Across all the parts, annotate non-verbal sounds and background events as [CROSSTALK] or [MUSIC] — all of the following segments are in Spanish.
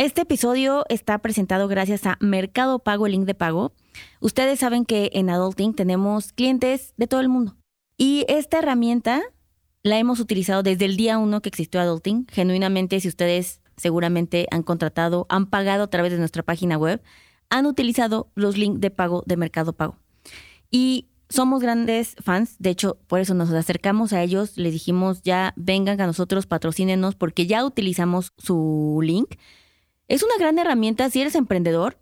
Este episodio está presentado gracias a Mercado Pago, el link de pago. Ustedes saben que en Adulting tenemos clientes de todo el mundo. Y esta herramienta la hemos utilizado desde el día uno que existió Adulting. Genuinamente, si ustedes seguramente han contratado, han pagado a través de nuestra página web, han utilizado los links de pago de Mercado Pago. Y somos grandes fans, de hecho, por eso nos acercamos a ellos, les dijimos ya vengan a nosotros, patrocínenos, porque ya utilizamos su link. Es una gran herramienta si eres emprendedor.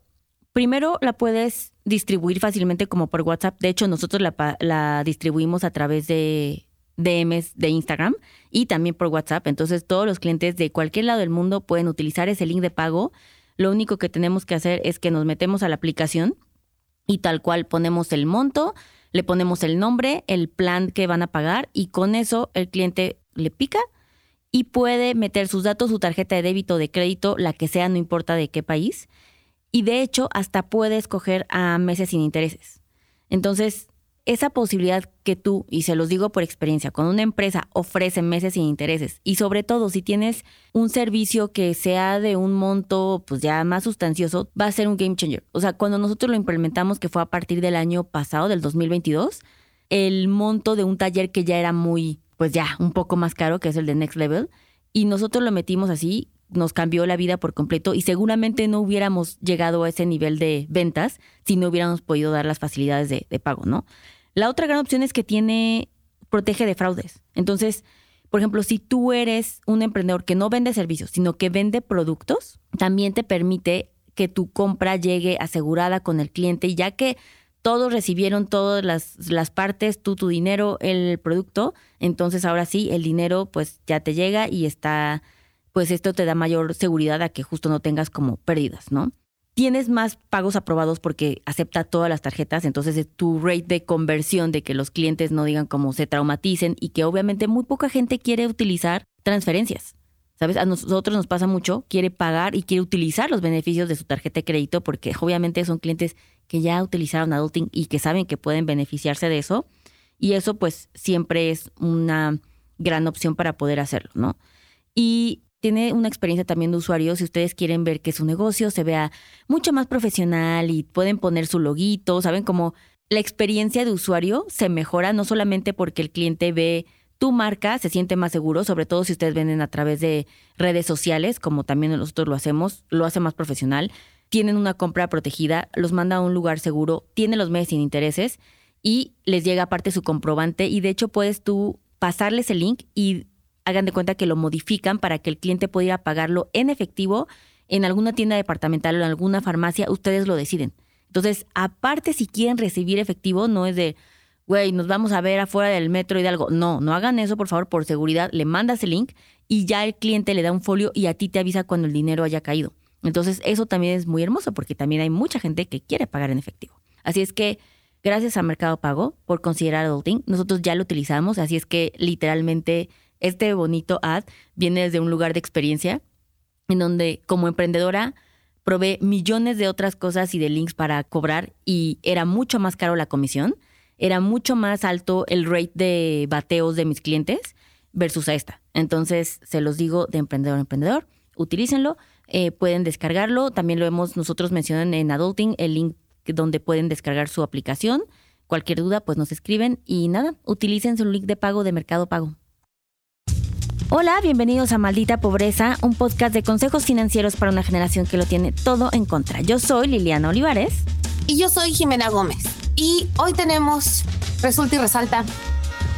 Primero la puedes distribuir fácilmente como por WhatsApp. De hecho, nosotros la, la distribuimos a través de DMs de Instagram y también por WhatsApp. Entonces todos los clientes de cualquier lado del mundo pueden utilizar ese link de pago. Lo único que tenemos que hacer es que nos metemos a la aplicación y tal cual ponemos el monto, le ponemos el nombre, el plan que van a pagar y con eso el cliente le pica y puede meter sus datos, su tarjeta de débito, de crédito, la que sea, no importa de qué país. Y de hecho hasta puede escoger a meses sin intereses. Entonces, esa posibilidad que tú, y se los digo por experiencia, cuando una empresa ofrece meses sin intereses y sobre todo si tienes un servicio que sea de un monto pues ya más sustancioso, va a ser un game changer. O sea, cuando nosotros lo implementamos, que fue a partir del año pasado, del 2022, el monto de un taller que ya era muy, pues ya, un poco más caro, que es el de Next Level, y nosotros lo metimos así, nos cambió la vida por completo y seguramente no hubiéramos llegado a ese nivel de ventas si no hubiéramos podido dar las facilidades de, pago, ¿no? La otra gran opción es que tiene, protege de fraudes. Entonces, por ejemplo, si tú eres un emprendedor que no vende servicios, sino que vende productos, también te permite que tu compra llegue asegurada con el cliente, ya que todos recibieron todas las, las, partes, tú tu dinero, el producto, entonces ahora sí, el dinero pues ya te llega y está, pues esto te da mayor seguridad a que justo no tengas como pérdidas, ¿no? tienes más pagos aprobados porque acepta todas las tarjetas, entonces tu rate de conversión de que los clientes no digan cómo se traumaticen y que obviamente muy poca gente quiere utilizar transferencias. ¿Sabes? A nosotros nos pasa mucho, quiere pagar y quiere utilizar los beneficios de su tarjeta de crédito porque obviamente son clientes que ya utilizaron Adulting y que saben que pueden beneficiarse de eso. Y eso pues siempre es una gran opción para poder hacerlo, ¿no? Y tiene una experiencia también de usuario. Si ustedes quieren ver que su negocio se vea mucho más profesional y pueden poner su loguito, saben cómo la experiencia de usuario se mejora no solamente porque el cliente ve tu marca, se siente más seguro, sobre todo si ustedes venden a través de redes sociales, como también nosotros lo hacemos, lo hace más profesional. Tienen una compra protegida, los manda a un lugar seguro, tiene los meses sin intereses y les llega aparte su comprobante y de hecho puedes tú pasarles el link y hagan de cuenta que lo modifican para que el cliente pueda ir a pagarlo en efectivo en alguna tienda departamental o en alguna farmacia, ustedes lo deciden. Entonces, aparte si quieren recibir efectivo, no es de, güey, nos vamos a ver afuera del metro y de algo. No, no hagan eso, por favor, por seguridad. Le mandas el link y ya el cliente le da un folio y a ti te avisa cuando el dinero haya caído. Entonces, eso también es muy hermoso porque también hay mucha gente que quiere pagar en efectivo. Así es que, gracias a Mercado Pago por considerar Adulting. Nosotros ya lo utilizamos, así es que literalmente este bonito ad viene desde un lugar de experiencia en donde como emprendedora probé millones de otras cosas y de links para cobrar y era mucho más caro la comisión, era mucho más alto el rate de bateos de mis clientes versus a esta. Entonces, se los digo de emprendedor a emprendedor, utilícenlo, eh, pueden descargarlo, también lo hemos nosotros mencionado en Adulting, el link donde pueden descargar su aplicación. Cualquier duda, pues nos escriben y nada, utilicen su link de pago de Mercado Pago. Hola, bienvenidos a Maldita Pobreza, un podcast de consejos financieros para una generación que lo tiene todo en contra. Yo soy Liliana Olivares. Y yo soy Jimena Gómez. Y hoy tenemos, resulta y resalta,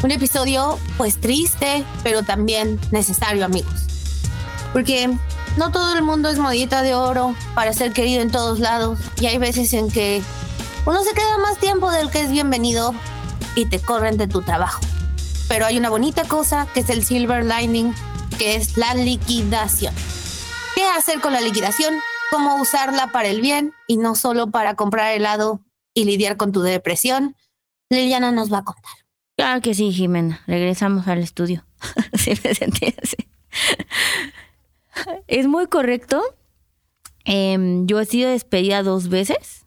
un episodio pues triste, pero también necesario, amigos. Porque no todo el mundo es modita de oro para ser querido en todos lados. Y hay veces en que uno se queda más tiempo del que es bienvenido y te corren de tu trabajo pero hay una bonita cosa que es el silver lining, que es la liquidación. ¿Qué hacer con la liquidación? ¿Cómo usarla para el bien y no solo para comprar helado y lidiar con tu depresión? Liliana nos va a contar. Claro que sí, Jimena. Regresamos al estudio. [LAUGHS] sí me sentí así. Es muy correcto. Em, yo he sido despedida dos veces.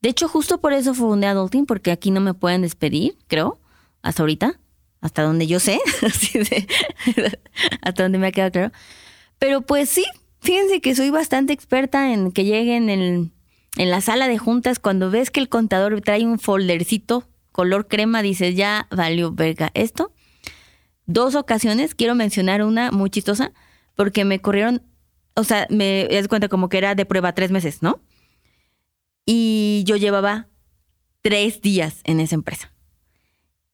De hecho, justo por eso fundé Adulting, porque aquí no me pueden despedir, creo, hasta ahorita hasta donde yo sé, [LAUGHS] hasta donde me ha quedado claro. Pero pues sí, fíjense que soy bastante experta en que lleguen en, en la sala de juntas, cuando ves que el contador trae un foldercito color crema, dices, ya valió verga esto. Dos ocasiones, quiero mencionar una muy chistosa, porque me corrieron, o sea, me das cuenta como que era de prueba tres meses, ¿no? Y yo llevaba tres días en esa empresa.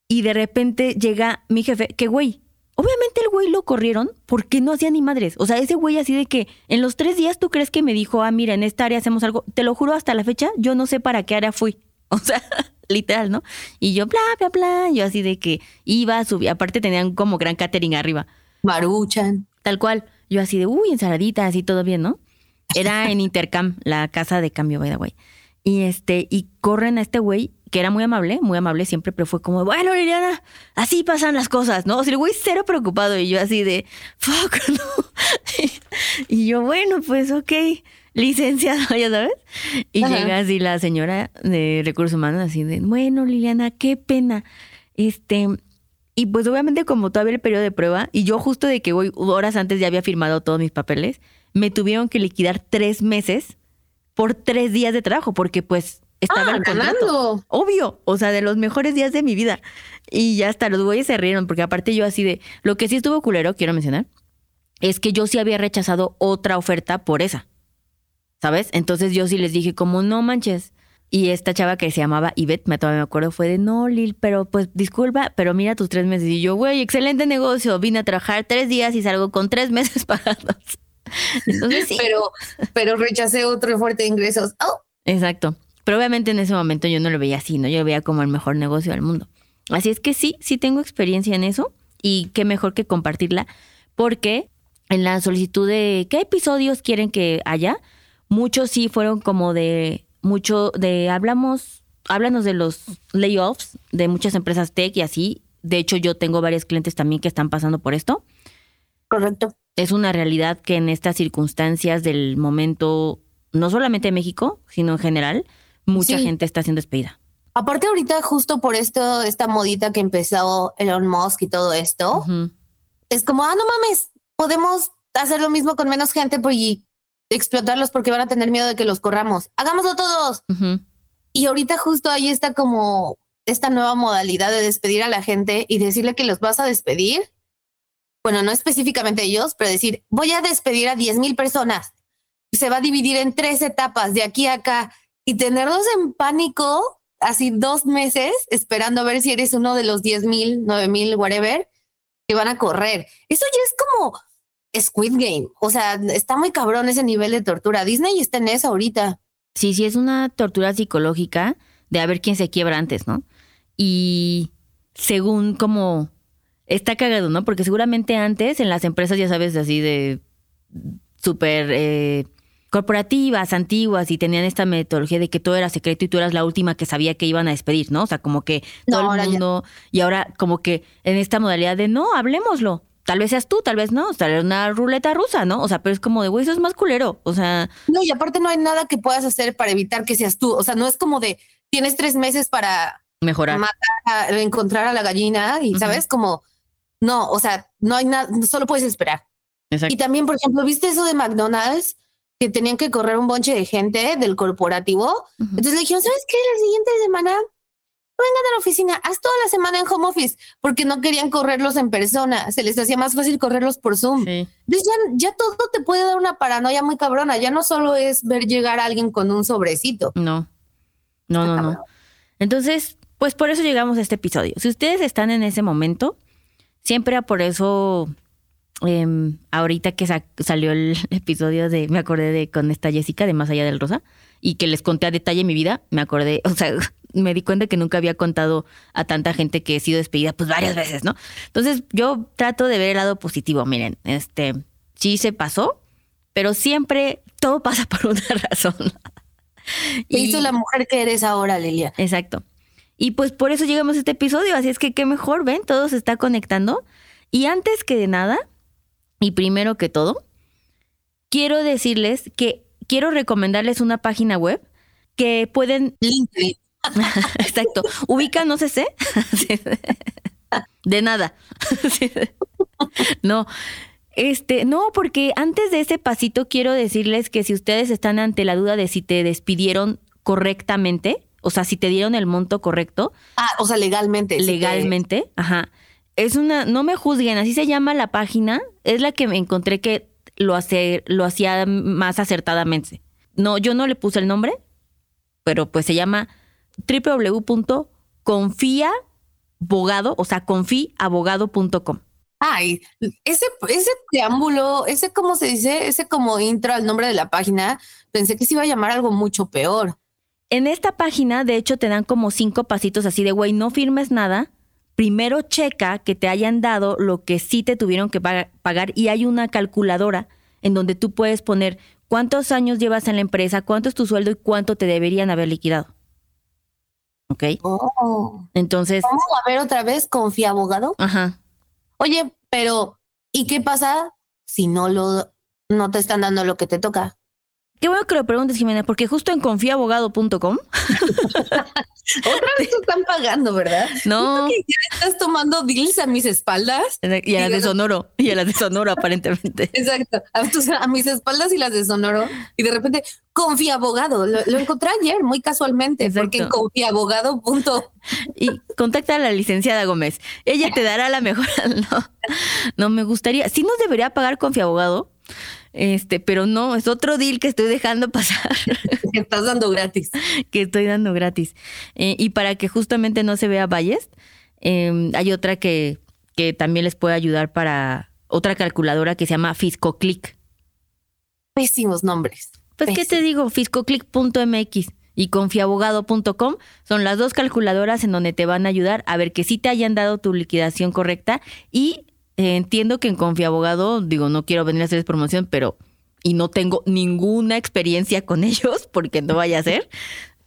Y de repente llega mi jefe, que güey, obviamente el güey lo corrieron porque no hacía ni madres. O sea, ese güey así de que en los tres días tú crees que me dijo, ah, mira, en esta área hacemos algo. Te lo juro, hasta la fecha, yo no sé para qué área fui. [LAUGHS] O sea, literal, ¿no? Y yo, bla, bla, bla. Yo así de que iba, subía. Aparte tenían como gran catering arriba. Maruchan. Tal cual. Yo así de, uy, ensaladita, así todo bien, ¿no? Era [LAUGHS] en Intercam, la casa de cambio, by the way. Y este, y corren a este güey que era muy amable, muy amable siempre, pero fue como, bueno, Liliana, así pasan las cosas, ¿no? O sea, el güey cero preocupado y yo así de, fuck, [LAUGHS] ¿no? y yo, bueno, pues ok, licenciado, [LAUGHS] ya sabes. Y llega así la señora de recursos humanos, así de, bueno, Liliana, qué pena. Este, y pues obviamente como todavía el periodo de prueba, y yo justo de que voy horas antes ya había firmado todos mis papeles, me tuvieron que liquidar tres meses por tres días de trabajo, porque pues estaba ah, ganando. Obvio, o sea, de los mejores días de mi vida. Y ya hasta los güeyes se rieron, porque aparte yo así de, lo que sí estuvo culero, quiero mencionar, es que yo sí había rechazado otra oferta por esa. ¿Sabes? Entonces yo sí les dije como, no manches. Y esta chava que se llamaba Ivette, me todavía me acuerdo, fue de, no, Lil, pero pues disculpa, pero mira tus tres meses. Y yo, güey, excelente negocio, vine a trabajar tres días y salgo con tres [LAUGHS] meses pagados. Entonces sí. Pero, pero rechacé otro fuerte de ingresos. Oh. Exacto. Pero obviamente en ese momento yo no lo veía así, ¿no? Yo lo veía como el mejor negocio del mundo. Así es que sí, sí tengo experiencia en eso y qué mejor que compartirla porque en la solicitud de qué episodios quieren que haya, muchos sí fueron como de mucho de hablamos, háblanos de los layoffs de muchas empresas tech y así. De hecho, yo tengo varios clientes también que están pasando por esto. Correcto. Es una realidad que en estas circunstancias del momento, no solamente en México, sino en general, mucha gente está siendo despedida. Aparte ahorita justo por esto, esta modita que empezó Elon Musk y todo esto, es como, ah, no mames, podemos hacer lo mismo con menos gente y explotarlos porque van a tener miedo de que los corramos. Hagámoslo todos. Y ahorita justo ahí está como esta nueva modalidad de despedir a la gente y decirle que los vas a despedir. Bueno, no específicamente ellos, pero decir, voy a despedir a 10 mil personas. Se va a dividir en tres etapas de aquí a acá y tenerlos en pánico así dos meses esperando a ver si eres uno de los 10 mil, 9 mil, whatever, que van a correr. Eso ya es como Squid Game. O sea, está muy cabrón ese nivel de tortura. Disney está en eso ahorita. Sí, sí, es una tortura psicológica de a ver quién se quiebra antes, ¿no? Y según como está cagado, ¿no? Porque seguramente antes en las empresas, ya sabes, así de súper eh, corporativas antiguas y tenían esta metodología de que todo era secreto y tú eras la última que sabía que iban a despedir, ¿no? O sea, como que todo el mundo y ahora como que en esta modalidad de no, hablemoslo. Tal vez seas tú, tal vez no, tal vez una ruleta rusa, ¿no? O sea, pero es como de, güey, eso es más culero, o sea... No, y aparte no hay nada que puedas hacer para evitar que seas tú, o sea, no es como de, tienes tres meses para... Mejorar. Matar, encontrar a la gallina y, ¿sabes? Como, no, o sea, no hay nada, solo puedes esperar. Exacto. Y también, por ejemplo, ¿viste eso de McDonald's? que tenían que correr un bonche de gente del corporativo. Entonces le dijeron, ¿sabes qué? La siguiente semana vengan a la oficina, haz toda la semana en home office, porque no querían correrlos en persona, se les hacía más fácil correrlos por Zoom. Entonces ya, ya, todo te puede dar una paranoia muy cabrona, ya no solo es ver llegar a alguien con un sobrecito. No, no, no, no. Entonces, pues por eso llegamos a este episodio. Si ustedes están en ese momento, siempre por eso Em, ahorita que salió el [LAUGHS] episodio de, me acordé de con esta Jessica de Más Allá del Rosa y que les conté a detalle mi vida, me acordé, [LAUGHS] o sea, me di cuenta que nunca había contado a tanta gente que he sido despedida pues varias veces, ¿no? Entonces yo trato de ver el lado positivo, miren, este, sí se pasó, pero siempre todo [LAUGHS] pasa por una razón. ¿Qué hizo la mujer que eres ahora, Lilia? Exacto. Y pues por eso llegamos a este episodio, así es que qué mejor, ven, todo se está conectando. Y antes que de nada, y primero que todo, quiero decirles que quiero recomendarles una página web que pueden... LinkedIn. [LAUGHS] Exacto. Ubica, no sé, sé. [LAUGHS] De nada. [LAUGHS] No. Este, no, porque antes de ese pasito quiero decirles que si ustedes están ante la duda de si te despidieron correctamente, o sea, si te dieron el monto correcto. Ah, o sea, legalmente. Legalmente, ajá. Es una, no me juzguen, así se llama la página, es la que me encontré que lo, hace, lo hacía más acertadamente. No, yo no le puse el nombre, pero pues se llama www.confiabogado, o sea, confiabogado.com. Ay, ese, ese preámbulo, ese, ¿cómo se dice? Ese como intro al nombre de la página, pensé que se iba a llamar algo mucho peor. En esta página, de hecho, te dan como cinco pasitos así de, güey, no firmes nada. Primero checa que te hayan dado lo que sí te tuvieron que pagar y hay una calculadora en donde tú puedes poner cuántos años llevas en la empresa, cuánto es tu sueldo y cuánto te deberían haber liquidado. ¿Ok? Oh. Entonces. Vamos a ver otra vez, confía abogado. Ajá. Oye, pero ¿y qué pasa si no lo no te están dando lo que te toca? Qué bueno que lo preguntes, Jimena, porque justo en confiabogado.com. [LAUGHS] Otra vez te están pagando, ¿verdad? No. Que ya estás tomando deals a mis espaldas. Y a las de Sonoro. Y a las de Sonoro, aparentemente. [LAUGHS] Exacto. A, mis espaldas y las de Sonoro. Y de repente, confiabogado. Lo, lo encontré ayer, muy casualmente, porque en confiabogado. Y contacta a la licenciada Gómez. Ella te dará la mejor. [LAUGHS] No, no me gustaría. Sí nos debería pagar confiabogado este, pero no, es otro deal que estoy dejando [LAUGHS] pasar. Que estás dando gratis. que estoy dando gratis. Eh, y para que justamente no se vea Valles, em, hay otra que, que también les puede ayudar para otra calculadora que se llama FiscoClick. Pésimos nombres. Pues, ¿qué te digo? Fiscoclick.mx y confiabogado.com son las dos calculadoras en donde te van a ayudar a ver que sí te hayan dado tu liquidación correcta y eh, entiendo que en Confiabogado, digo, no quiero venir a hacerles promoción, pero y no tengo ninguna experiencia con [LAUGHS] ellos porque no vaya a ser,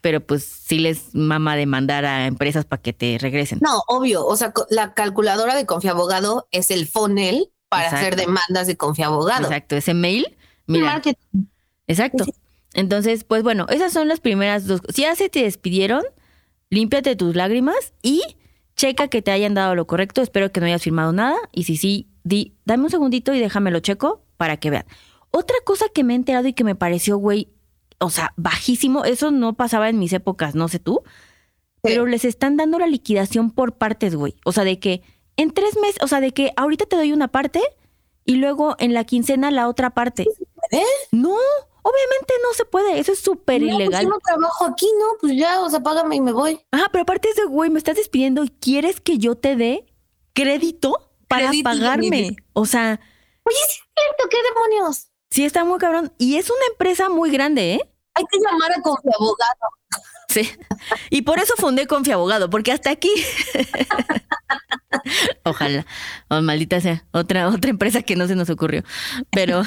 pero pues sí les mama demandar a empresas para que te regresen. No, obvio, o sea, la calculadora de Confiabogado es el funnel para hacer demandas de Confiabogado. Exacto, ese mail, mira. Exacto. Entonces, pues bueno, esas son las primeras dos. Si ya se te despidieron, límpiate tus lágrimas y checa que te hayan dado lo correcto, espero que no hayas firmado nada y si sí, di, dame un segundito y déjamelo checo para que vean. Otra cosa que me he enterado y que me pareció, güey, o sea, bajísimo, eso no pasaba en mis épocas, no sé tú, pero les están dando la liquidación por partes, güey. O sea, de que en tres meses, o sea, de que ahorita te doy una parte y luego en la quincena la otra parte. ¿Eh? No, Obviamente no se puede, eso es súper pues ilegal. yo no trabajo aquí, ¿no? Pues ya, o sea, págame y me voy. Ah, pero aparte de güey, me estás despidiendo y quieres que yo te dé crédito para pagarme. O sea. Oye, es cierto, ¿qué demonios? Sí, está muy cabrón. Y es una empresa muy grande, ¿eh? Hay que llamar a Confiabogado. Sí. Y por eso fundé Confiabogado, porque hasta aquí. Ojalá. Oh, maldita sea. Otra, otra empresa que no se nos ocurrió. Pero.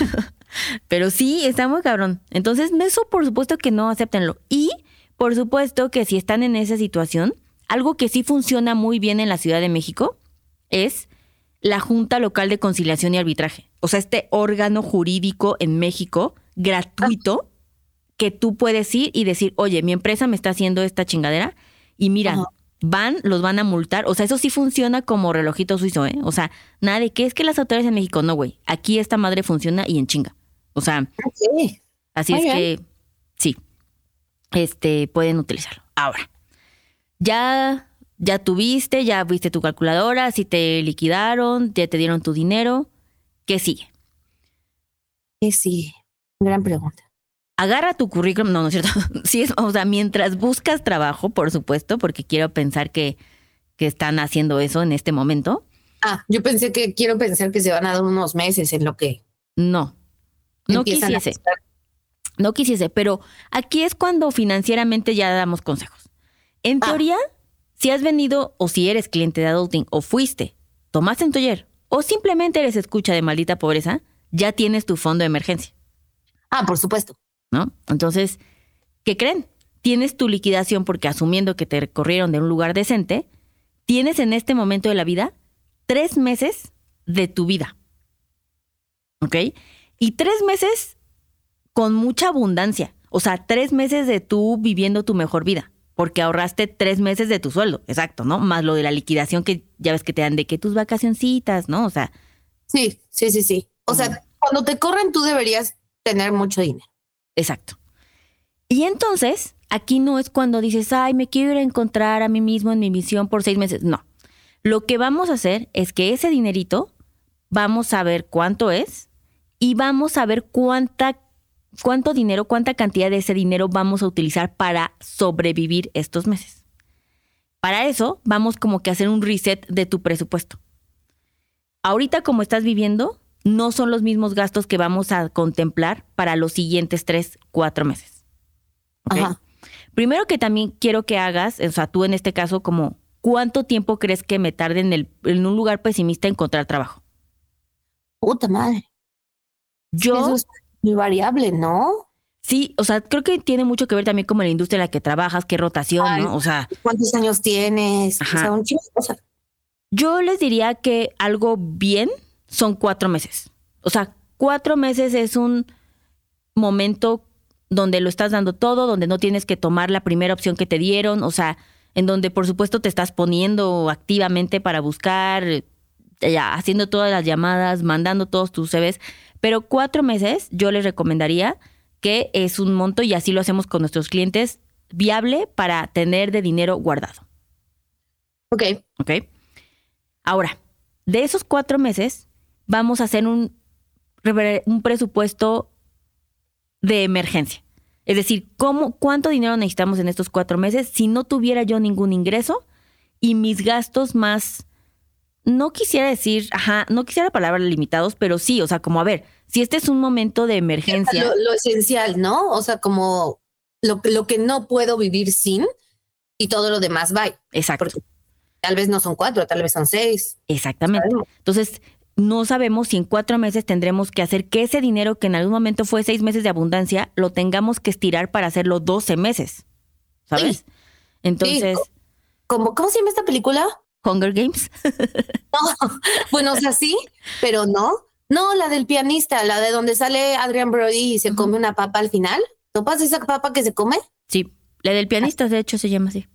Pero sí, está muy cabrón. Entonces, eso por supuesto que no, acéptenlo. Y por supuesto que si están en esa situación, algo que sí funciona muy bien en la Ciudad de México es la Junta Local de Conciliación y Arbitraje. O sea, este órgano jurídico en México gratuito que tú puedes ir y decir, oye, mi empresa me está haciendo esta chingadera y mira, van, los van a multar. O sea, eso sí funciona como relojito suizo, ¿eh? O sea, nada de que es que las autoridades en México, no, güey. Aquí esta madre funciona y en chinga. O sea, así es que sí, este, pueden utilizarlo. Ahora, ya, ya tuviste, ya viste tu calculadora, si te liquidaron, ya te dieron tu dinero, ¿qué sigue? ¿Qué sigue? Gran pregunta. Agarra tu currículum, no, no es cierto. [LAUGHS] Sí, es, o sea, mientras buscas trabajo, por supuesto, porque quiero pensar que, que están haciendo eso en este momento. Ah, yo pensé que quiero pensar que se van a dar unos meses en lo que. No, no quisiese. No quisiese, pero aquí es cuando financieramente ya damos consejos. En ah. teoría, si has venido o si eres cliente de Adulting o fuiste, tomaste un taller o simplemente eres escucha de maldita pobreza, ya tienes tu fondo de emergencia. Ah, por supuesto. ¿No? Entonces, ¿qué creen? Tienes tu liquidación porque asumiendo que te corrieron de un lugar decente, tienes en este momento de la vida tres meses de tu vida. ¿Ok? Y tres meses con mucha abundancia. O sea, tres meses de tú viviendo tu mejor vida. Porque ahorraste tres meses de tu sueldo, exacto, ¿no? Más lo de la liquidación que ya ves que te dan de que tus vacacioncitas, ¿no? O sea. Sí, sí, sí, sí. O sea, cuando te corren, tú deberías tener mucho dinero. Exacto. Y entonces, aquí no es cuando dices, ay, me quiero ir a encontrar a mí mismo en mi misión por seis meses. No. Lo que vamos a hacer es que ese dinerito, vamos a ver cuánto es y vamos a ver cuánta, cuánto dinero, cuánta cantidad de ese dinero vamos a utilizar para sobrevivir estos meses. Para eso, vamos como que a hacer un reset de tu presupuesto. Ahorita como estás viviendo, no son los mismos gastos que vamos a contemplar para los siguientes tres, cuatro meses. Ajá. Primero que también quiero que hagas, o sea, tú en este caso, como, ¿cuánto tiempo crees que me tarde en, el, en un lugar pesimista encontrar trabajo? Puta madre. Yo, Eso es muy variable, ¿no? sí, o sea, creo que tiene mucho que ver también como en la industria en la que trabajas, qué rotación, Ay. ¿no? O sea, ¿Cuántos años tienes? O sea, un chingo de cosas. yo les diría que algo bien son cuatro meses. O sea, cuatro meses es un momento donde lo estás dando todo, donde no tienes que tomar la primera opción que te dieron, o sea, en donde por supuesto te estás poniendo activamente para buscar, eh, ya, haciendo todas las llamadas, mandando todos tus CVs, pero cuatro meses yo les recomendaría que es un monto, y así lo hacemos con nuestros clientes, viable para tener de dinero guardado. Ok. ¿Ok? Ahora, de esos cuatro meses, vamos a hacer un, un presupuesto de emergencia. Es decir, ¿cómo, ¿cuánto dinero necesitamos en estos cuatro meses si no tuviera yo ningún ingreso y mis gastos más, no quisiera decir, ajá, no quisiera la palabra limitados, pero sí, o sea, como a ver, si este es un momento de emergencia, Lo, lo esencial, ¿no? O sea, como lo, lo que no puedo vivir sin y todo lo demás va. exacto, Porque tal vez no son cuatro, tal vez son seis. exactamente. Entonces, no sabemos si en cuatro meses tendremos que hacer que ese dinero que en algún momento fue seis meses de abundancia, lo tengamos que estirar para hacerlo 12 meses. ¿Sabes? Sí. Entonces, Como, ¿Cómo se llama esta película? Hunger Games. [LAUGHS] No, bueno, o sea, sí, pero no. No, la del pianista, la de donde sale Adrian Brody y se come una papa al final. ¿Topas esa papa que se come? Sí, la del pianista, de hecho, se llama así.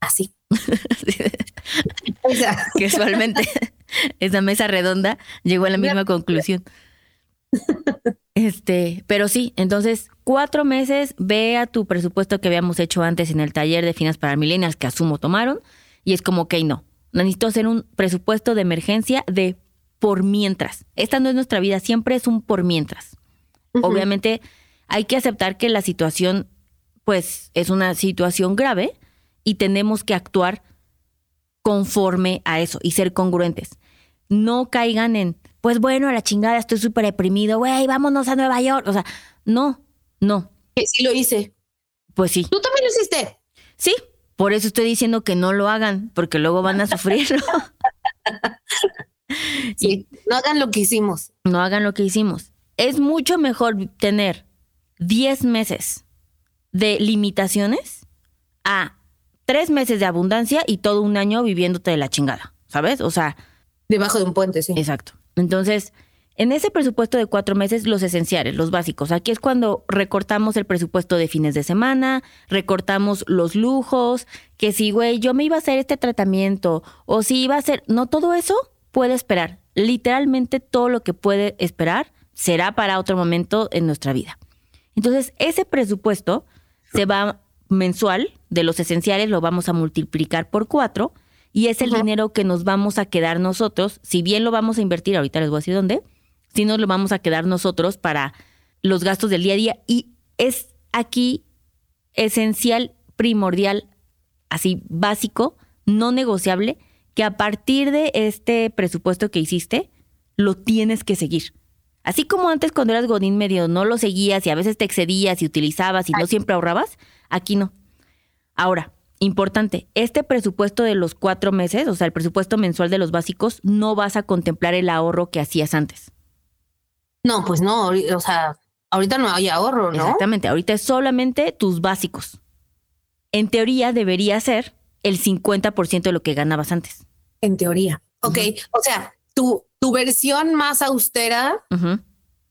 Así. [LAUGHS] O sea, Casualmente, [LAUGHS] [LAUGHS] esa mesa redonda llegó a la misma conclusión. [LAUGHS] Este, pero sí, entonces, cuatro meses, ve a tu presupuesto que habíamos hecho antes en el taller de finanzas para millennials que asumo tomaron, y es como, ok, no, necesito hacer un presupuesto de emergencia de por mientras. Esta no es nuestra vida, siempre es un por mientras. Obviamente hay que aceptar que la situación, pues, es una situación grave y tenemos que actuar conforme a eso y ser congruentes. No caigan en, pues bueno, a la chingada, estoy súper deprimido, güey, vámonos a Nueva York. O sea, no, no, Que sí lo hice. pues sí, Tú también lo hiciste. sí. Por eso estoy diciendo que no lo hagan, porque luego van a sufrir. [LAUGHS] Sí. No hagan lo que hicimos. no hagan lo que hicimos. Es mucho mejor tener 10 meses de limitaciones a 3 meses de abundancia y todo un año viviéndote de la chingada, ¿sabes? O sea, Debajo de un puente, sí. exacto. Entonces, en ese presupuesto de cuatro meses, los esenciales, los básicos. Aquí es cuando recortamos el presupuesto de fines de semana, recortamos los lujos, que si, güey, yo me iba a hacer este tratamiento, o si iba a hacer, no, todo eso puede esperar. Literalmente todo lo que puede esperar será para otro momento en nuestra vida. Entonces, ese presupuesto se va mensual de los esenciales, lo vamos a multiplicar por cuatro y es el dinero que nos vamos a quedar nosotros, si bien lo vamos a invertir, ahorita les voy a decir dónde, si nos lo vamos a quedar nosotros para los gastos del día a día y es aquí esencial, primordial, así básico, no negociable, que a partir de este presupuesto que hiciste, lo tienes que seguir. Así como antes cuando eras Godín medio no lo seguías y a veces te excedías y utilizabas y no siempre ahorrabas, aquí no. Ahora, importante, este presupuesto de los cuatro meses, o sea, el presupuesto mensual de los básicos, no vas a contemplar el ahorro que hacías antes. No, pues no. O sea, ahorita no hay ahorro, ¿no? Exactamente, ahorita es solamente tus básicos. En teoría debería ser el 50% de lo que ganabas antes. En teoría. Ok. O sea, tu, tu versión más austera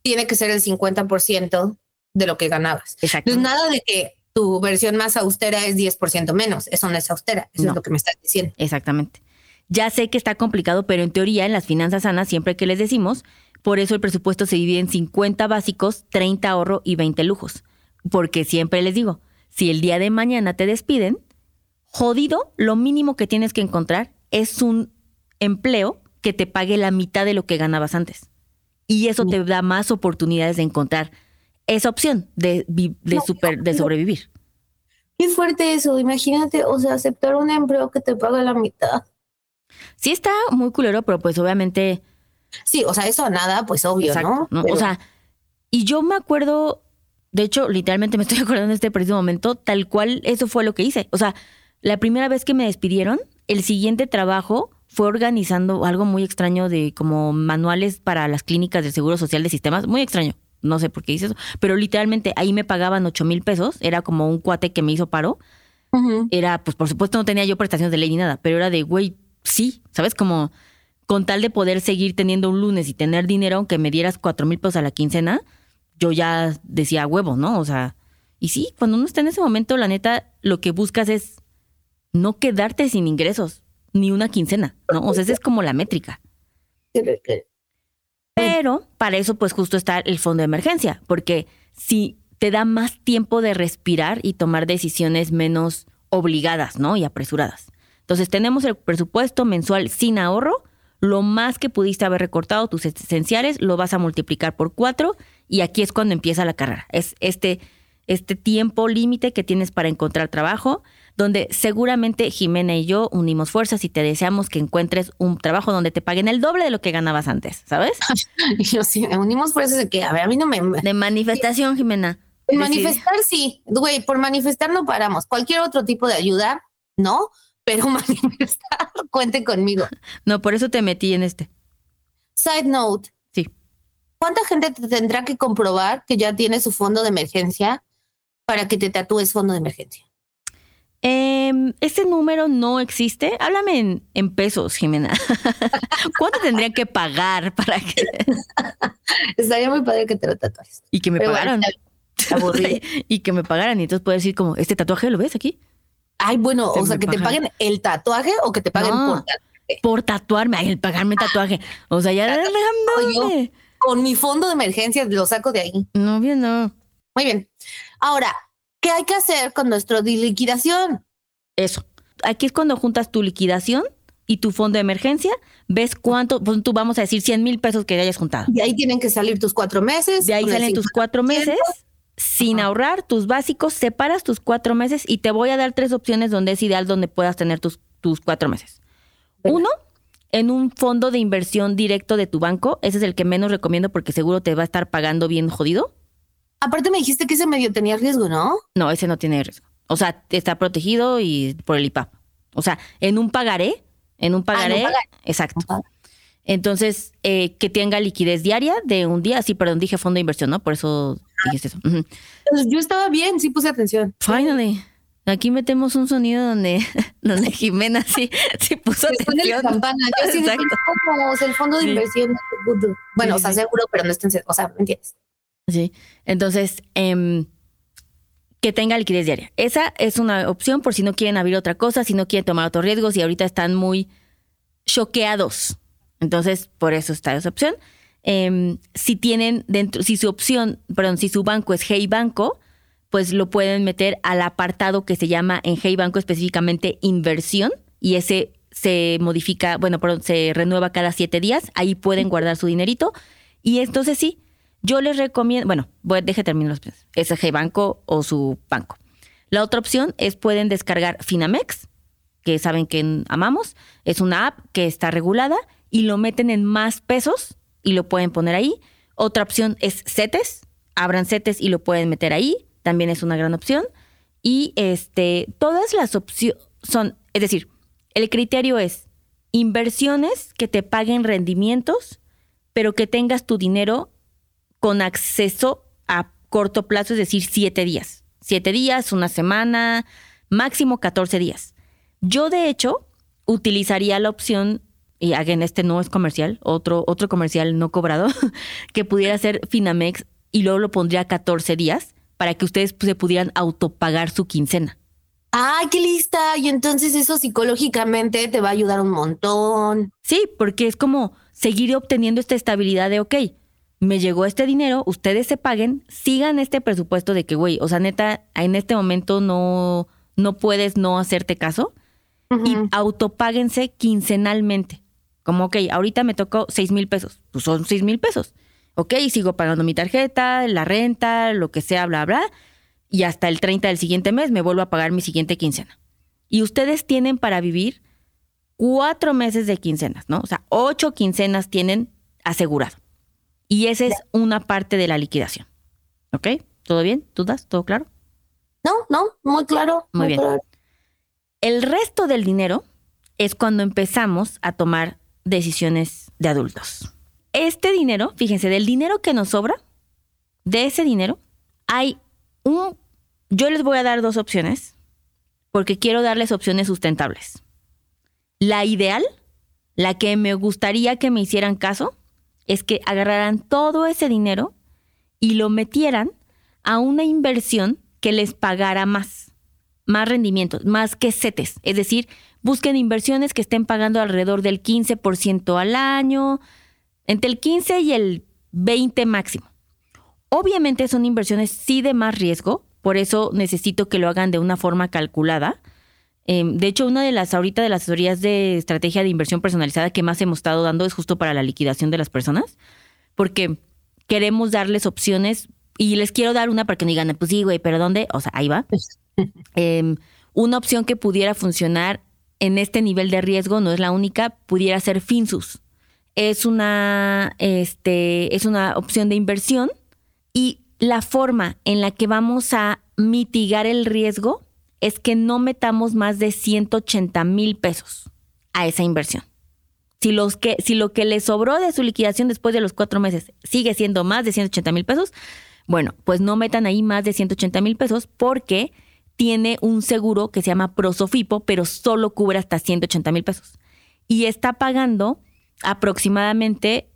tiene que ser el 50% de lo que ganabas. Exacto. No es nada de que tu versión más austera es 10% menos. Eso no es austera. Eso No. es lo que me estás diciendo. Exactamente. Ya sé que está complicado, pero en teoría, en las finanzas sanas, siempre que les decimos, Por eso el presupuesto se divide en 50 básicos, 30 ahorro y 20 lujos. Porque siempre les digo, si el día de mañana te despiden, jodido, lo mínimo que tienes que encontrar es un empleo que te pague la mitad de lo que ganabas antes. Y eso te da más oportunidades de encontrar esa opción de, de, super, de sobrevivir. Qué fuerte eso, imagínate, o sea, aceptar un empleo que te paga la mitad. Sí está muy culero, pero pues obviamente... Sí, o sea, eso nada, pues obvio, ¿no? O sea, y yo me acuerdo, de hecho, literalmente me estoy [LAUGHS] acordando en este preciso momento, tal cual eso fue lo que hice. O sea, la primera vez que me despidieron, el siguiente trabajo fue organizando algo muy extraño de como manuales para las clínicas del Seguro Social de Sistemas, muy extraño no sé por qué hice eso, pero literalmente ahí me pagaban ocho mil pesos, era como un cuate que me hizo paro. Era, pues por supuesto no tenía yo prestaciones de ley ni nada, pero era de, güey, sí, ¿sabes? Como con tal de poder seguir teniendo un lunes y tener dinero, aunque me dieras cuatro mil pesos a la quincena, yo ya decía huevo, ¿no? O sea, y sí, cuando uno está en ese momento, la neta, lo que buscas es no quedarte sin ingresos, ni una quincena, ¿no? O sea, esa es como la métrica. Pero para eso pues justo está el fondo de emergencia, porque si te da más tiempo de respirar y tomar decisiones menos obligadas, ¿no? Y apresuradas. Entonces tenemos el presupuesto mensual sin ahorro, lo más que pudiste haber recortado tus esenciales lo vas a multiplicar por cuatro y aquí es cuando empieza la carrera. Es este, este tiempo límite que tienes para encontrar trabajo donde seguramente Jimena y yo unimos fuerzas y te deseamos que encuentres un trabajo donde te paguen el doble de lo que ganabas antes, ¿sabes? [LAUGHS] yo sí, unimos fuerzas de que, a ver, a mí no me... De manifestación, Jimena. manifestar sí, güey, por manifestar no paramos. Cualquier otro tipo de ayuda, no, pero [LAUGHS] manifestar, cuente conmigo. [LAUGHS] No, por eso te metí en este. Side note. Sí. ¿Cuánta gente te tendrá que comprobar que ya tiene su fondo de emergencia para que te tatúes fondo de emergencia? Eh, ese número no existe. Háblame en, pesos, Jimena. [LAUGHS] ¿Cuánto tendría que pagar para que.? [LAUGHS] Estaría muy padre que te lo tatuajes. Y que me pagaran. [LAUGHS] y que me pagaran. Y entonces puedes decir, como, ¿este tatuaje lo ves aquí? Ay, bueno, o sea, que te paguen el tatuaje o que te paguen por tatuaje. Por tatuarme, ay, el pagarme tatuaje. O sea, ya Con mi fondo de emergencia lo saco de ahí. No, bien, no. Muy bien. Ahora, ¿Qué hay que hacer con nuestro de liquidación? Eso. Aquí es cuando juntas tu liquidación y tu fondo de emergencia, ves cuánto, pues tú vamos a decir 100 mil pesos que hayas juntado. De ahí tienen que salir tus cuatro meses. De ahí salen tus cuatro meses sin ahorrar tus básicos, separas tus cuatro meses y te voy a dar tres opciones donde es ideal donde puedas tener tus, tus cuatro meses. Uno, en un fondo de inversión directo de tu banco. Ese es el que menos recomiendo porque seguro te va a estar pagando bien jodido. Aparte me dijiste que ese medio tenía riesgo, ¿no? No, ese no tiene riesgo. O sea, está protegido y por el IPAP. O sea, en un pagaré, en un pagaré, ah, exacto. Entonces, eh, que tenga liquidez diaria de un día. Sí, perdón, dije fondo de inversión, ¿no? Por eso dijiste eso. Yo estaba bien, sí puse atención. Finally. Aquí metemos un sonido donde, [LAUGHS] donde Jimena sí, sí puso atención. La campana. Yo sí Exacto. el fondo de inversión. Bueno, o sea, seguro, pero no estén, o sea, ¿me entiendes? Sí. Entonces, em, que tenga liquidez diaria. Esa es una opción por si no quieren abrir otra cosa, si no quieren tomar otros riesgos y ahorita están muy choqueados. Entonces, por eso está esa opción. Em, si tienen dentro, si su opción, perdón, si su banco es Hey Banco, pues lo pueden meter al apartado que se llama en Hey Banco específicamente inversión y ese se modifica, bueno, perdón, se renueva cada siete días. Ahí pueden guardar su dinerito. Y entonces sí, yo les recomiendo, bueno, voy, deje terminar los SG Banco o su banco. La otra opción es pueden descargar Finamex, que saben que amamos. Es una app que está regulada y lo meten en más pesos y lo pueden poner ahí. Otra opción es CETES, abran CETES y lo pueden meter ahí. También es una gran opción. Y este, todas las opciones son, es decir, el criterio es inversiones que te paguen rendimientos, pero que tengas tu dinero con acceso a corto plazo, es decir, siete días. Siete días, una semana, máximo 14 días. Yo, de hecho, utilizaría la opción, y again, este no es comercial, otro, otro comercial no cobrado, [LAUGHS] que pudiera ser Finamex y luego lo pondría a 14 días para que ustedes se pudieran autopagar su quincena. ¡Ay, qué lista! Y entonces eso psicológicamente te va a ayudar un montón. Sí, porque es como seguir obteniendo esta estabilidad de, ok, me llegó este dinero, ustedes se paguen, sigan este presupuesto de que, güey, o sea, neta, en este momento no, no puedes no hacerte caso y autopáguense quincenalmente. Como, ok, ahorita me tocó seis mil pesos, pues son seis mil pesos. Ok, sigo pagando mi tarjeta, la renta, lo que sea, bla, bla, y hasta el 30 del siguiente mes me vuelvo a pagar mi siguiente quincena. Y ustedes tienen para vivir cuatro meses de quincenas, ¿no? O sea, ocho quincenas tienen asegurado. Y esa es una parte de la liquidación. ¿Ok? ¿Todo bien? ¿Dudas? ¿Todo claro? No, no, muy claro. Muy, bien. El resto del dinero es cuando empezamos a tomar decisiones de adultos. Este dinero, fíjense, del dinero que nos sobra, de ese dinero, hay un... Yo les voy a dar dos opciones, porque quiero darles opciones sustentables. La ideal, la que me gustaría que me hicieran caso, es que agarraran todo ese dinero y lo metieran a una inversión que les pagara más, más rendimientos, más que CETES. Es decir, busquen inversiones que estén pagando alrededor del 15% al año, entre el 15 y el 20 máximo. Obviamente son inversiones sí de más riesgo, por eso necesito que lo hagan de una forma calculada Em, de hecho, una de las ahorita de las asesorías de estrategia de inversión personalizada que más hemos estado dando es justo para la liquidación de las personas, porque queremos darles opciones y les quiero dar una para que no digan, pues sí, güey, pero ¿dónde? O sea, ahí va. [LAUGHS] Em, una opción que pudiera funcionar en este nivel de riesgo, no es la única, pudiera ser Finsus. Es una, este, es una opción de inversión y la forma en la que vamos a mitigar el riesgo es que no metamos más de 180 mil pesos a esa inversión. Si, los que, si lo que le sobró de su liquidación después de los cuatro meses sigue siendo más de 180 mil pesos, bueno, pues no metan ahí más de 180 mil pesos porque tiene un seguro que se llama Prosofipo, pero solo cubre hasta 180 mil pesos. Y está pagando aproximadamente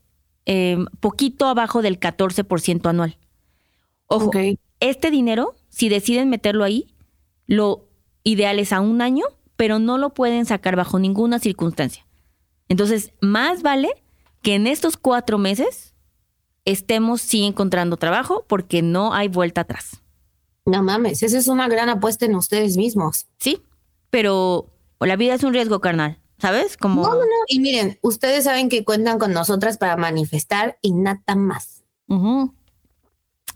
em, poquito abajo del 14% anual. Ojo, este dinero, si deciden meterlo ahí, lo ideal es a un año, pero no lo pueden sacar bajo ninguna circunstancia. Entonces, más vale que en estos cuatro meses estemos sí encontrando trabajo porque no hay vuelta atrás. No mames, esa es una gran apuesta en ustedes mismos. Sí, pero la vida es un riesgo carnal, ¿sabes? Como... No, no, no. Y miren, ustedes saben que cuentan con nosotras para manifestar y nada más.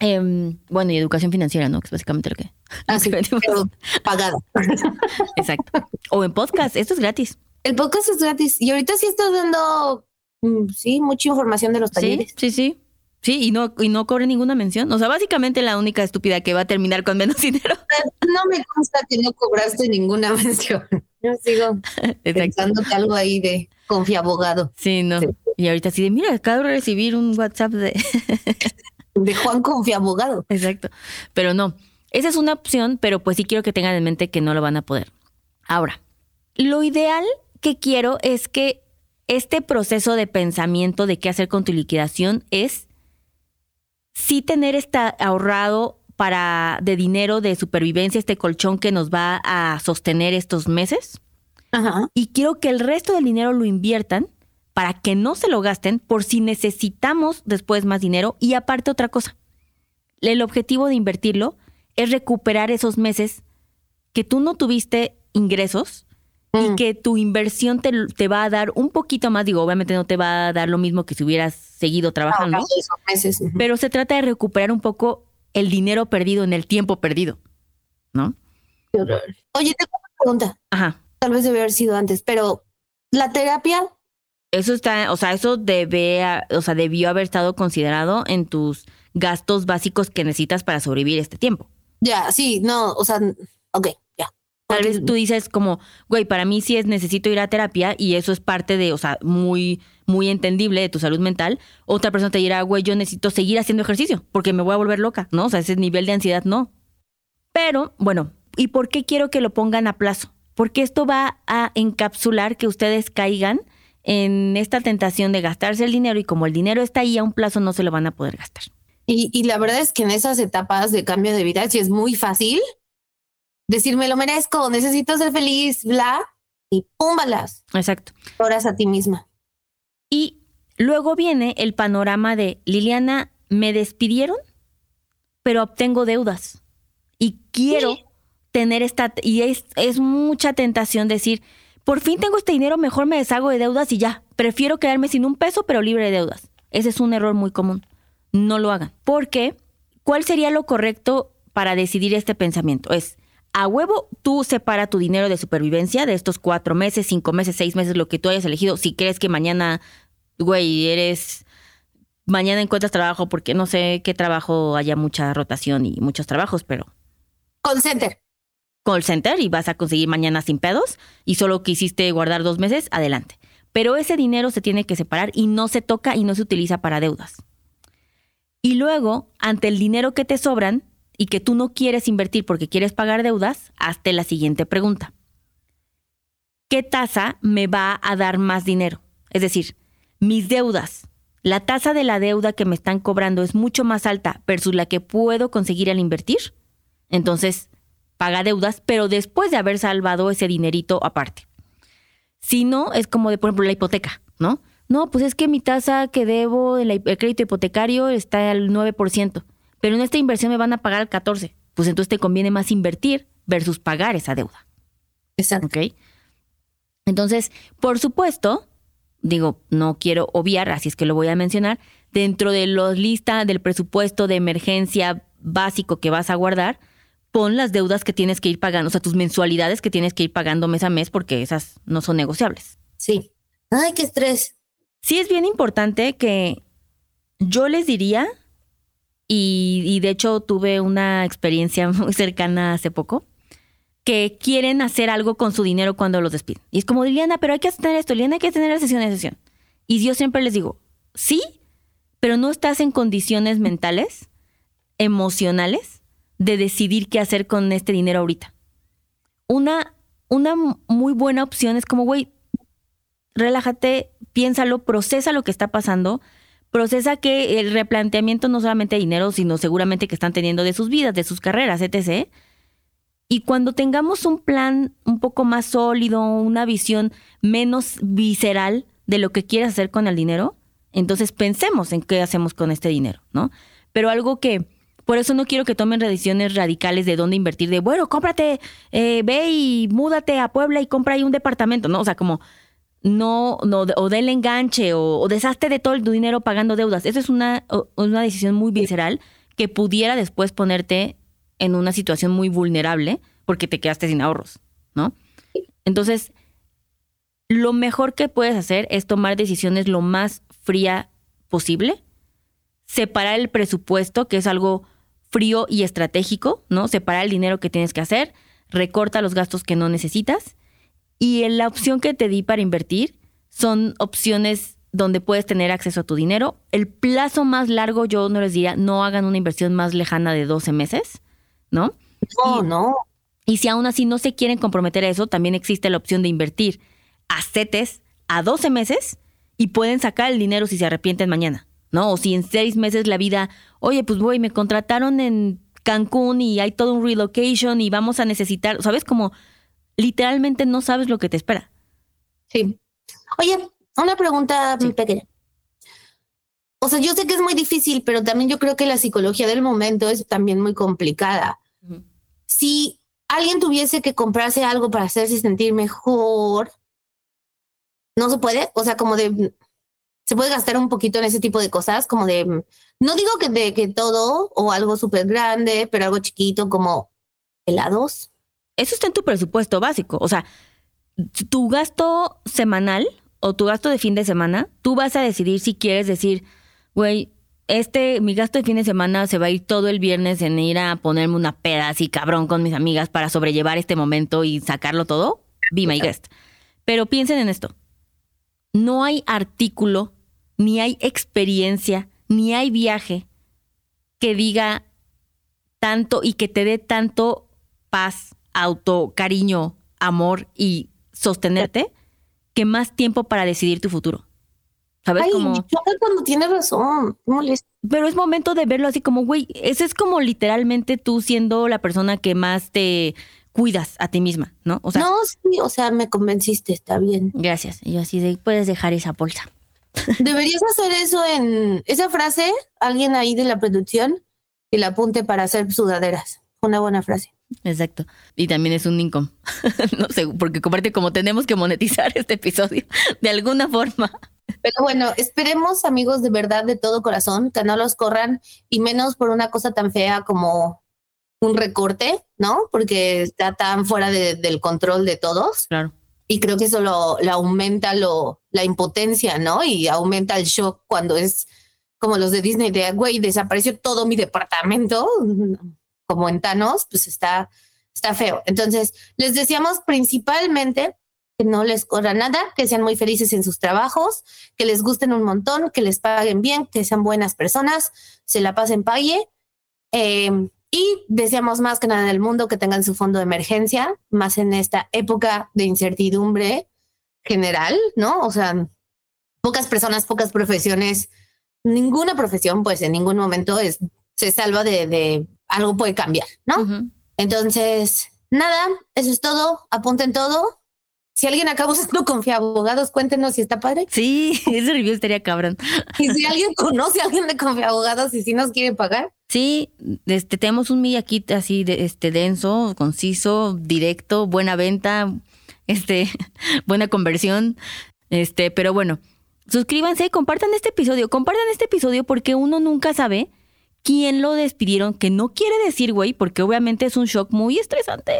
Em, bueno, y educación financiera, ¿no? Que es básicamente lo que. [LAUGHS] Ah, sí, pero pagado. [LAUGHS] Exacto. O en podcast, esto es gratis. El podcast es gratis. Y ahorita sí estoy dando, mm, sí, mucha información de los talleres. Sí, sí, sí. y no, y no cobre ninguna mención. O sea, básicamente la única estúpida que va a terminar con menos [LAUGHS] dinero. No me consta que no cobraste ninguna mención. Yo sigo pensando algo ahí de confiabogado. Sí, no. Y ahorita sí de, mira, acabo de recibir un WhatsApp de de Juan Confia Abogado. Exacto. Pero no, esa es una opción, pero pues sí quiero que tengan en mente que no lo van a poder. Ahora, lo ideal que quiero es que este proceso de pensamiento de qué hacer con tu liquidación es sí tener esta ahorrado para de dinero de supervivencia, este colchón que nos va a sostener estos meses. Ajá. Y quiero que el resto del dinero lo inviertan para que no se lo gasten por si necesitamos después más dinero. Y aparte otra cosa, el objetivo de invertirlo es recuperar esos meses que tú no tuviste ingresos y mm. que tu inversión te, va a dar un poquito más. Digo, obviamente no te va a dar lo mismo que si hubieras seguido trabajando. meses. Pero se trata de recuperar un poco el dinero perdido en el tiempo perdido, ¿no? Oye, tengo una pregunta. Ajá. Tal vez debe haber sido antes, pero ¿la terapia eso está, o sea, eso debe, o sea, debió haber estado considerado en tus gastos básicos que necesitas para sobrevivir este tiempo. Ya, sí, no, o sea, ok, ya. Tal vez tú dices como, güey, para mí sí es necesito ir a terapia y eso es parte de, o sea, muy, muy entendible de tu salud mental. Otra persona te dirá, güey, yo necesito seguir haciendo ejercicio porque me voy a volver loca, ¿no? O sea, ese nivel de ansiedad no. Pero, bueno, ¿y por qué quiero que lo pongan a plazo? Porque esto va a encapsular que ustedes caigan en esta tentación de gastarse el dinero y como el dinero está ahí a un plazo no se lo van a poder gastar. Y, la verdad es que en esas etapas de cambio de vida, si es muy fácil decir me lo merezco, necesito ser feliz, bla, y púmbalas. Exacto. Horas a ti misma. Y luego viene el panorama de Liliana, me despidieron, pero obtengo deudas y quiero tener esta, y es, es mucha tentación decir, por fin tengo este dinero, mejor me deshago de deudas y ya, prefiero quedarme sin un peso, pero libre de deudas. Ese es un error muy común. No lo hagan. Porque, ¿cuál sería lo correcto para decidir este pensamiento? Es, a huevo, tú separa tu dinero de supervivencia de estos cuatro meses, cinco meses, seis meses, lo que tú hayas elegido. Si crees que mañana, güey, eres mañana encuentras trabajo porque no sé qué trabajo haya mucha rotación y muchos trabajos, pero... Call center. Call center y vas a conseguir mañana sin pedos y solo quisiste guardar dos meses, adelante. Pero ese dinero se tiene que separar y no se toca y no se utiliza para deudas. Y luego, ante el dinero que te sobran y que tú no quieres invertir porque quieres pagar deudas, hazte la siguiente pregunta. ¿Qué tasa me va a dar más dinero? Es decir, mis deudas la tasa de la deuda que me están cobrando es mucho más alta versus la que puedo conseguir al invertir, entonces paga deudas, pero después de haber salvado ese dinerito aparte. Si no, es como de, por ejemplo, la hipoteca, ¿no? No, pues es que mi tasa que debo del crédito hipotecario está al 9%, pero en esta inversión me van a pagar al 14%. Pues entonces te conviene más invertir versus pagar esa deuda. Exacto. ¿Ok? Entonces, por supuesto, digo, no quiero obviar, así es que lo voy a mencionar, dentro de los lista del presupuesto de emergencia básico que vas a guardar, pon las deudas que tienes que ir pagando, o sea, tus mensualidades que tienes que ir pagando mes a mes porque esas no son negociables. Sí. Ay, qué estrés. Sí es bien importante que yo les diría, y, y de hecho tuve una experiencia [LAUGHS] muy cercana hace poco, que quieren hacer algo con su dinero cuando los despiden. Y es como, Liliana, pero hay que tener esto, Liliana, hay que tener sesión de sesión. Y yo siempre les digo, sí, pero no estás en condiciones mentales, emocionales, de decidir qué hacer con este dinero ahorita. Una, una muy buena opción es como, güey, relájate, piénsalo, procesa lo que está pasando, procesa que el replanteamiento no solamente de dinero, sino seguramente que están teniendo de sus vidas, de sus carreras, etc y cuando tengamos un plan un poco más sólido, una visión menos visceral de lo que quieres hacer con el dinero, entonces pensemos en qué hacemos con este dinero, ¿no? Pero algo que, por eso no quiero que tomen decisiones radicales de dónde invertir, de, bueno, cómprate, eh, ve y múdate a Puebla y compra ahí un departamento, ¿no? O sea, como no, no o del enganche o, o deshazte de todo tu dinero pagando deudas. Eso es una, una decisión muy visceral que pudiera después ponerte en una situación muy vulnerable porque te quedaste sin ahorros, ¿no? Entonces, lo mejor que puedes hacer es tomar decisiones lo más fría posible, separar el presupuesto, que es algo frío y estratégico, ¿no? Separar el dinero que tienes que hacer, recorta los gastos que no necesitas y la opción que te di para invertir son opciones donde puedes tener acceso a tu dinero. El plazo más largo, yo no les diría, no hagan una inversión más lejana de 12 meses. ¿no? No, no. Y si aún así no se quieren comprometer a eso, también existe la opción de invertir a CETES a 12 meses y pueden sacar el dinero si se arrepienten mañana, ¿no? O si en seis meses la vida, oye, pues voy, me contrataron en Cancún y hay todo un relocation y vamos a necesitar, ¿sabes? Como literalmente no sabes lo que te espera. Sí. Oye, una pregunta pequeña. O sea, yo sé que es muy difícil, pero también yo creo que la psicología del momento es también muy complicada si alguien tuviese que comprarse algo para hacerse sentir mejor, no se puede, o sea, como de, se puede gastar un poquito en ese tipo de cosas, como de, no digo que de que todo o algo súper grande, pero algo chiquito como helados. Eso está en tu presupuesto básico, o sea, tu gasto semanal o tu gasto de fin de semana, tú vas a decidir si quieres decir, güey, este, mi gasto de fin de semana se va a ir todo el viernes en ir a ponerme una peda así cabrón con mis amigas para sobrellevar este momento y sacarlo todo. Be my guest. Pero piensen en esto. No hay artículo, ni hay experiencia, ni hay viaje que diga tanto y que te dé tanto paz, auto, cariño, amor y sostenerte que más tiempo para decidir tu futuro. ¿Sabes? Ay, como... cuando tienes razón. Pero es momento de verlo así como, güey, ese es como literalmente tú siendo la persona que más te cuidas a ti misma, ¿no? O sea, no, sí, o sea, me convenciste, está bien. Gracias. Y yo así de, puedes dejar esa bolsa. [LAUGHS] Deberías hacer eso en esa frase, alguien ahí de la producción, y la apunte para hacer sudaderas. Una buena frase. Exacto. Y también es un income. [LAUGHS] no sé, porque comparte como tenemos que monetizar [LAUGHS] este episodio de alguna forma. Pero bueno, esperemos, amigos, de verdad, de todo corazón, que no los corran y menos por una cosa tan fea como un recorte, ¿no? Porque está tan fuera del control de todos. Claro. Y creo que eso lo, aumenta lo, la impotencia, ¿no? Y aumenta el shock cuando es como los de Disney de, güey, desapareció todo mi departamento, [LAUGHS] como en Thanos, pues está, está feo. Entonces, les decíamos principalmente que no les corra nada, que sean muy felices en sus trabajos, que les gusten un montón, que les paguen bien, que sean buenas personas, se la pasen pague. Em, y deseamos más que nada en el mundo que tengan su fondo de emergencia, más en esta época de incertidumbre general, ¿no? O sea, pocas personas, pocas profesiones, ninguna profesión, pues en ningún momento es, se salva de, de algo puede cambiar, ¿no? Entonces, nada, eso es todo, apunten todo si alguien acá buscando confía abogados, cuéntenos si está padre. Sí, [LAUGHS] ese review estaría cabrón. Y si alguien conoce a alguien de confía abogados y si nos quiere pagar. Sí, este, tenemos un media kit así de, este, denso, conciso, directo, buena venta, este, [LAUGHS] buena conversión. Este, pero bueno, suscríbanse, compartan este episodio, compartan este episodio porque uno nunca sabe quién lo despidieron, que no quiere decir, güey, porque obviamente es un shock muy estresante.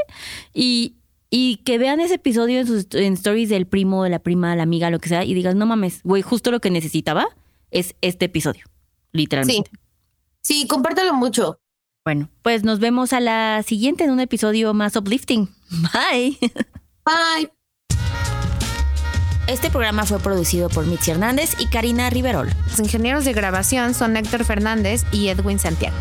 Y, y que vean ese episodio en sus en stories del primo, de la prima, la amiga, lo que sea, y digas, no mames, güey, justo lo que necesitaba es este episodio, literalmente. Sí. sí, compártelo mucho. Bueno, pues nos vemos a la siguiente en un episodio más uplifting. [LAUGHS] Bye. Bye. Este programa fue producido por Mitzi Hernández y Karina Riverol. Los ingenieros de grabación son Héctor Fernández y Edwin Santiago.